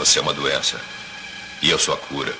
Você é uma doença. E eu sou a cura.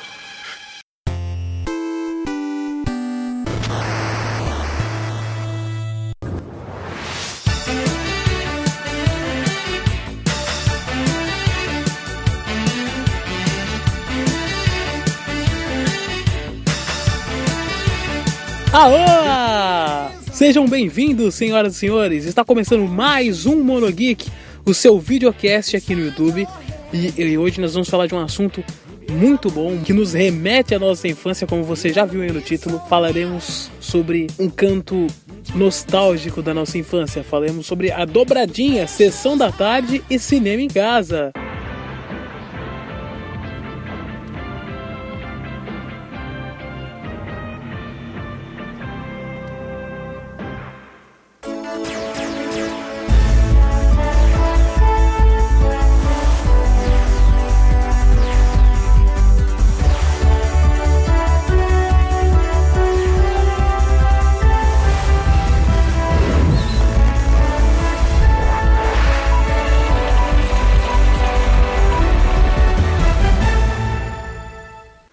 Alô! Sejam bem-vindos, senhoras e senhores. Está começando mais um Monogeek, o seu videocast aqui no YouTube. E, e hoje nós vamos falar de um assunto muito bom que nos remete à nossa infância, como você já viu aí no título. Falaremos sobre um canto nostálgico da nossa infância. Falaremos sobre a dobradinha, sessão da tarde e cinema em casa.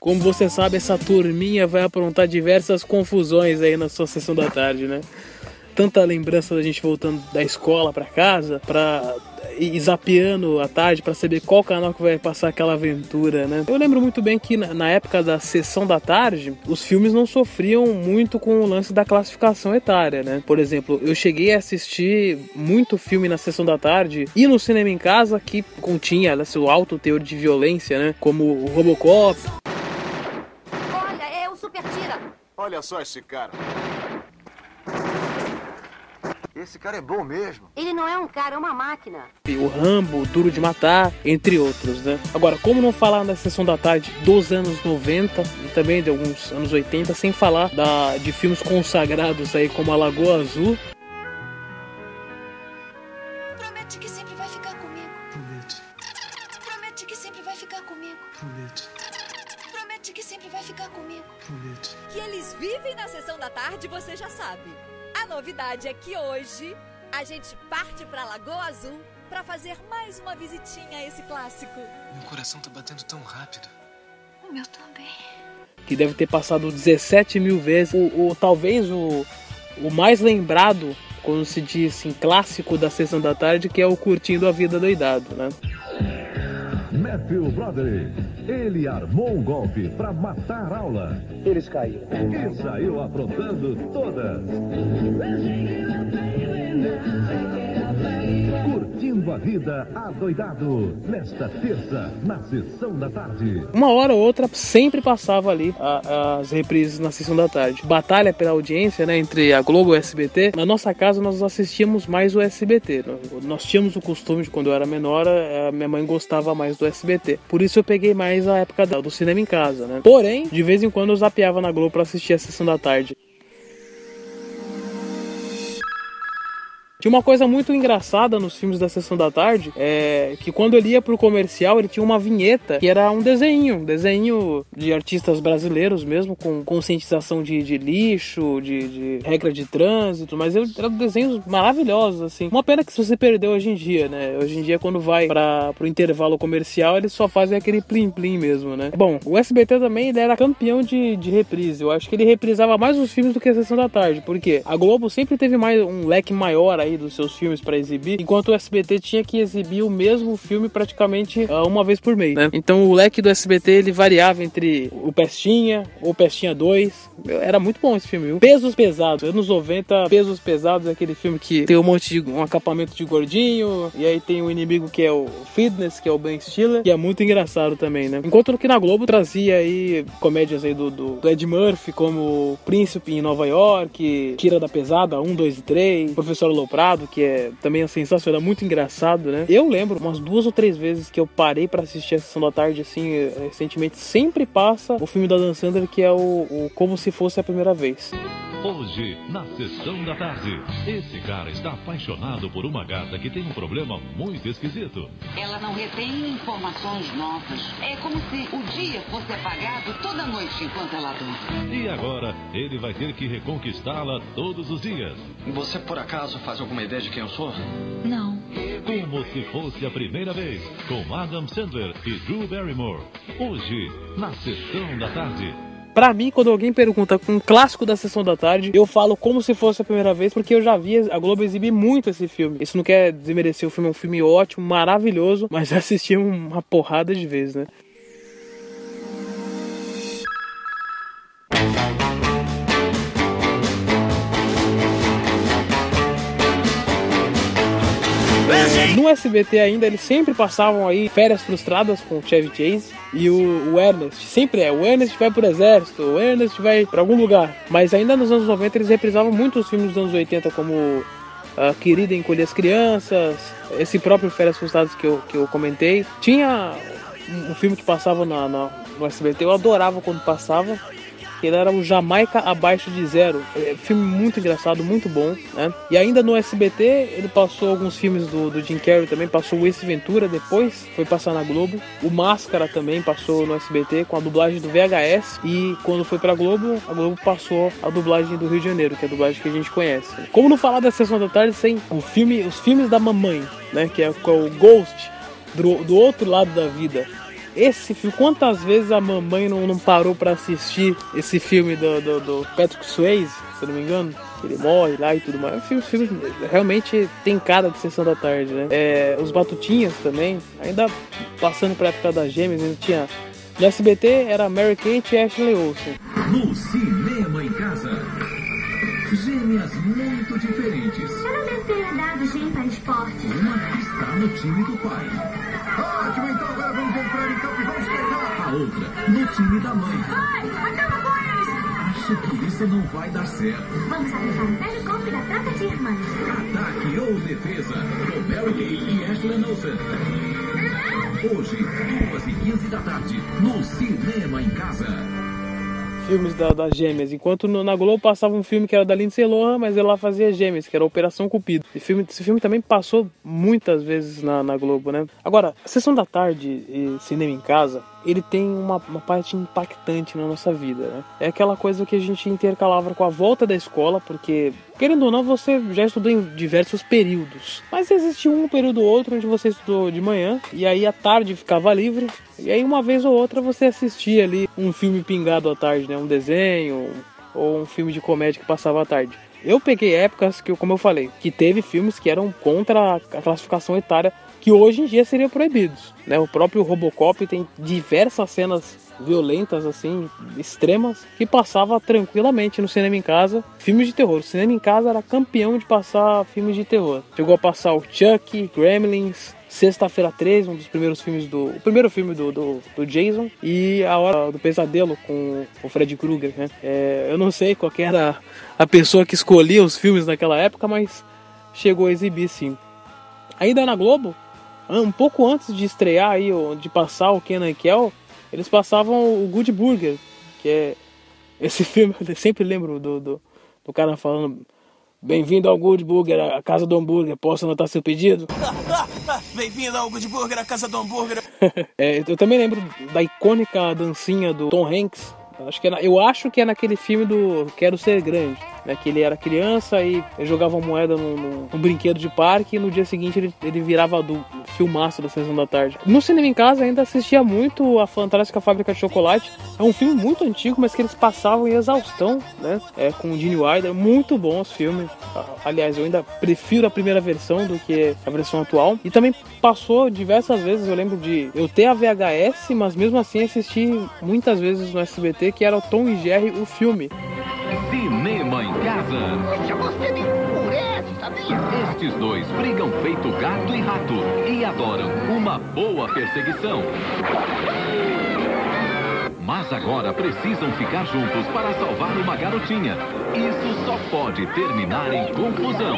Como você sabe, essa turminha vai aprontar diversas confusões aí na sua sessão da tarde, né? Tanta lembrança da gente voltando da escola para casa, pra ir zapeando à tarde para saber qual canal que vai passar aquela aventura, né? Eu lembro muito bem que na época da sessão da tarde, os filmes não sofriam muito com o lance da classificação etária, né? Por exemplo, eu cheguei a assistir muito filme na sessão da tarde e no cinema em casa que continha né, seu alto teor de violência, né? Como o Robocop, Olha, é o Super Tira. Olha só esse cara. Esse cara é bom mesmo. Ele não é um cara, é uma máquina. o Rambo, Duro de Matar, entre outros, né? Agora, como não falar na sessão da tarde dos anos 90 e também de alguns anos 80, sem falar da, de filmes consagrados aí como A Lagoa Azul, ficar comigo. prometo. que eles vivem na sessão da tarde, você já sabe. A novidade é que hoje a gente parte pra Lagoa Azul pra fazer mais uma visitinha a esse clássico. Meu coração tá batendo tão rápido. O meu também. que deve ter passado 17 mil vezes, o, o- talvez o, o mais lembrado quando se diz em clássico da sessão da tarde, que é o Curtindo a Vida Doidado, né? Matthew Broderick. Ele armou um golpe para matar a aula. Eles caíram. E saiu aprontando todas. Curtindo a vida adoidado. Nesta terça, na sessão da tarde. Uma hora ou outra sempre passava ali a- as reprises na sessão da tarde. Batalha pela audiência, né, entre a Globo e o SBT. Na nossa casa nós assistíamos mais o SBT. Nós- tínhamos o costume de quando eu era menor, a minha mãe gostava mais do SBT. Por isso eu peguei mais a época do cinema em casa, né? Porém, de vez em quando eu zapeava na Globo pra assistir a sessão da tarde. Tinha uma coisa muito engraçada nos filmes da sessão da tarde, é que quando ele ia pro comercial, ele tinha uma vinheta que era um desenho, um desenho de artistas brasileiros mesmo, com conscientização de, de lixo, de, de regra de trânsito, mas eram desenhos maravilhosos, assim. Uma pena que você perdeu hoje em dia, né? Hoje em dia, quando vai para pro intervalo comercial, eles só fazem aquele plim-plim mesmo, né? Bom, o SBT também ele era campeão de, de reprise. Eu acho que ele reprisava mais os filmes do que a sessão da tarde, porque a Globo sempre teve mais um leque maior aí dos seus filmes para exibir, enquanto o SBT tinha que exibir o mesmo filme praticamente ah, uma vez por mês, né? Então o leque do SBT ele variava entre o Pestinha ou Pestinha 2. Era muito bom esse filme, viu? Pesos Pesados, anos 90, Pesos Pesados é aquele filme que tem um monte de um acampamento de gordinho, e aí tem um inimigo que é o Fitness, que é o Ben Stiller, que é muito engraçado também, né? Enquanto que na Globo trazia aí comédias aí do, do, do Ed Murphy, como Príncipe em Nova York, Tira da Pesada, 1, 2 e 3, Professor Loprado, que é também é sensacional, muito engraçado, né? Eu lembro umas duas ou três vezes que eu parei pra assistir a sessão da tarde, assim, eh, recentemente, sempre passa o filme da Dan Sandler, que é o, o Como Se Fosse a Primeira Vez. Hoje, na sessão da tarde, esse cara está apaixonado por uma gata que tem um problema muito esquisito. Ela não retém informações novas. É como se o dia fosse apagado toda noite enquanto ela dorme. E agora, ele vai ter que reconquistá-la todos os dias. Você por acaso faz alguma ideia de quem eu sou? Não. Como se fosse a primeira vez, com Adam Sandler e Drew Barrymore. Hoje, na sessão da tarde. Pra mim, quando alguém pergunta um clássico da sessão da tarde, eu falo como se fosse a primeira vez, porque eu já vi a Globo exibir muito esse filme. Isso não quer desmerecer o filme, é um filme ótimo, maravilhoso, mas já assisti uma porrada de vezes, né? No SBT ainda, eles sempre passavam aí férias frustradas com o Chevy Chase e o, o, Ernest. Sempre é, o Ernest vai pro exército, o Ernest vai para algum lugar. Mas ainda nos anos 90 eles reprisavam muitos filmes dos anos 80, como a Querida Encolher as Crianças, esse próprio Férias Frustradas que eu, que eu comentei. Tinha um, um filme que passava na, na, no SBT, eu adorava quando passava, ele era o Jamaica Abaixo de Zero. É filme muito engraçado, muito bom, né? E ainda no SBT, ele passou alguns filmes do, do Jim Carrey também, passou o Ace Ventura depois, foi passar na Globo. O Máscara também passou no SBT com a dublagem do VHS. E quando foi pra Globo, a Globo passou a dublagem do Rio de Janeiro, que é a dublagem que a gente conhece. Como não falar da Sessão da Tarde sem o filme, os filmes da mamãe, né? Que é, que é o Ghost, do, do outro lado da vida. Esse filme, quantas vezes a mamãe não, não parou para assistir esse filme do, do, do, Patrick Swayze, se eu não me engano? Ele morre lá e tudo mais. O filme, filme realmente tem cara de sessão da tarde, né? É, os Batutinhas também, ainda passando pra época das gêmeas, ele tinha. No SBT era Mary Kate e Ashley Olsen. No cinema em casa. Gêmeas muito diferentes. Eu não devo ter dado gêmea para esporte. Uma está no time do pai. Ótimo, então A outra no time da mãe. Pai, acaba com eles. Acho que isso não vai dar certo. Vamos aplicar um velho golpe da troca de irmãs. Ataque ou defesa com Mary Kay e Ashley Olsen. Hoje, 2 e 15 da tarde, no Cinema em Casa filmes da, das gêmeas. Enquanto no, na Globo passava um filme que era da Lindsay Lohan, mas ela fazia gêmeas, que era Operação Cupido. Esse filme, esse filme também passou muitas vezes na, na Globo, né? Agora, a Sessão da Tarde e Cinema em Casa, ele tem uma, uma, parte impactante na nossa vida, né? É aquela coisa que a gente intercalava com a volta da escola, porque, querendo ou não, você já estudou em diversos períodos. Mas existia um período ou outro onde você estudou de manhã, e aí à tarde ficava livre, e aí uma vez ou outra você assistia ali um filme pingado à tarde, né? Um desenho, ou um filme de comédia que passava à tarde. Eu peguei épocas que, como eu falei, que teve filmes que eram contra a classificação etária que hoje em dia seriam proibidos. Né? O próprio Robocop tem diversas cenas violentas, assim, extremas, que passava tranquilamente no cinema em casa. Filmes de terror. O cinema em casa era campeão de passar filmes de terror. Chegou a passar o Chuck, Gremlins, Sexta-feira 13, um dos primeiros filmes do. O primeiro filme do, do, do, Jason. E A Hora do Pesadelo com o Fred Krueger, né? É, eu não sei qual era a pessoa que escolhia os filmes naquela época, mas chegou a exibir sim. Ainda na Globo, um pouco antes de estrear aí, de passar o Kenan e Kel, eles passavam o Good Burger, que é esse filme, eu sempre lembro do, do, do cara falando Bem-vindo ao Good Burger, a casa do hambúrguer. Posso anotar seu pedido? Bem-vindo ao Good Burger, a casa do hambúrguer. é, eu também lembro da icônica dancinha do Tom Hanks. Acho que é, eu acho que é naquele filme do Quero Ser Grande né, que ele era criança e jogava moeda no, brinquedo de parque e no dia seguinte ele, ele virava adulto, filmaço da sessão da tarde. No cinema em casa ainda assistia muito a Fantástica Fábrica de Chocolate. É um filme muito antigo, mas que eles passavam em exaustão, né? É, com o Gene Wilder, muito bom os filmes. Aliás, eu ainda prefiro a primeira versão do que a versão atual. E também passou diversas vezes, eu lembro de eu ter a VHS, mas mesmo assim assisti muitas vezes no SBT, que era o Tom e Jerry, o filme. Poxa, você me enfurece, sabia? Estes dois brigam feito gato e rato e adoram uma boa perseguição. Mas agora precisam ficar juntos para salvar uma garotinha. Isso só pode terminar em confusão.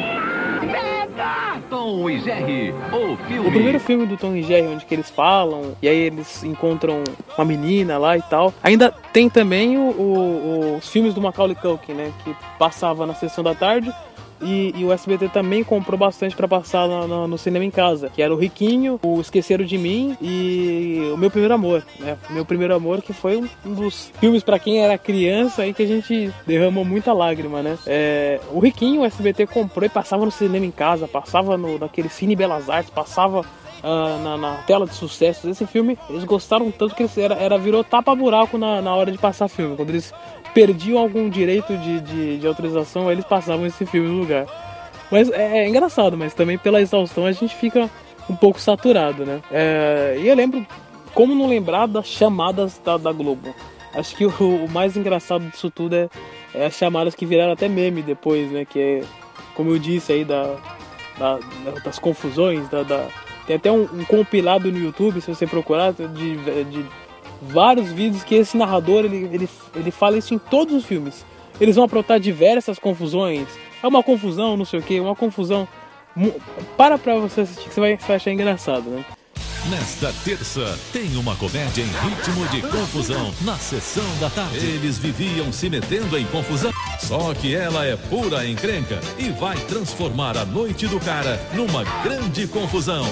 Tom e Jerry, o filme. O primeiro filme do Tom e Jerry, onde que eles falam, e aí eles encontram uma menina lá e tal. Ainda tem também o, o, os filmes do Macaulay Culkin, né? Que passava na sessão da tarde. E, e o SBT também comprou bastante para passar no, no, no, cinema em casa, que era o Riquinho, o Esqueceram de Mim e o Meu Primeiro Amor, né? Meu Primeiro Amor que foi um, dos filmes para quem era criança aí que a gente derramou muita lágrima, né? É, o Riquinho o SBT comprou e passava no cinema em casa, passava no, naquele Cine Belas Artes, passava Uh, na, na, tela de sucesso desse filme, eles gostaram tanto que era, era virou tapa-buraco na, na hora de passar filme. Quando eles perdiam algum direito de, de, de autorização, eles passavam esse filme no lugar. Mas é, é, engraçado, mas também pela exaustão a gente fica um pouco saturado, né? É, e eu lembro, como não lembrar das chamadas da, da Globo? Acho que o, o, mais engraçado disso tudo é, é, as chamadas que viraram até meme depois, né? Que é, como eu disse aí, da, da das confusões, da, da tem até um, um, compilado no YouTube, se você procurar, de, de vários vídeos que esse narrador ele, ele, ele fala isso em todos os filmes. Eles vão aprontar diversas confusões. É uma confusão, não sei o que, uma confusão. Para pra você assistir que você vai, você vai achar engraçado, né? Nesta terça, tem uma comédia em ritmo de confusão na sessão da tarde. Eles viviam se metendo em confusão. Só que ela é pura encrenca e vai transformar a noite do cara numa grande confusão.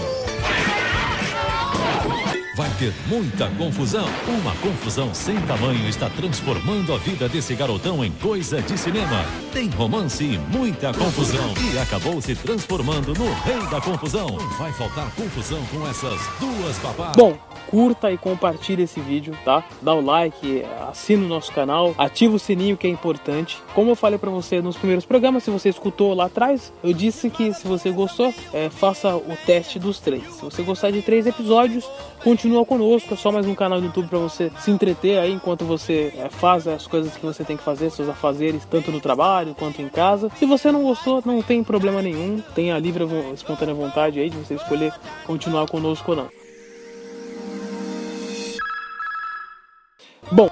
Muita confusão. Uma confusão sem tamanho está transformando a vida desse garotão em coisa de cinema. Tem romance e muita confusão. E acabou se transformando no rei da confusão. Não vai faltar confusão com essas duas babás. Bom, curta e compartilhe esse vídeo, tá? Dá o like, assina o nosso canal, ativa o sininho que é importante. Como eu falei para você nos primeiros programas, se você escutou lá atrás, eu disse que se você gostou, é, faça o teste dos três. Se você gostar de três episódios, continua conosco. É só mais um canal do YouTube para você se entreter aí enquanto você é, faz as coisas que você tem que fazer, seus afazeres, tanto no trabalho quanto em casa. Se você não gostou, não tem problema nenhum. Tem a livre, espontânea vontade aí de você escolher continuar conosco ou não. Bom,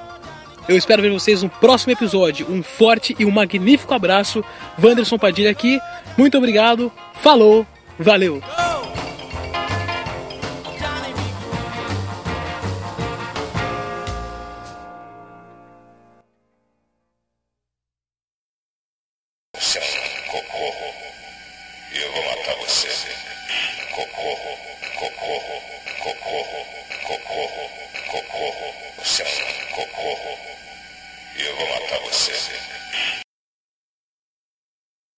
eu espero ver vocês no próximo episódio. Um forte e um magnífico abraço. Wanderson Padilha aqui. Muito obrigado. Falou. Valeu. Eu vou matar você.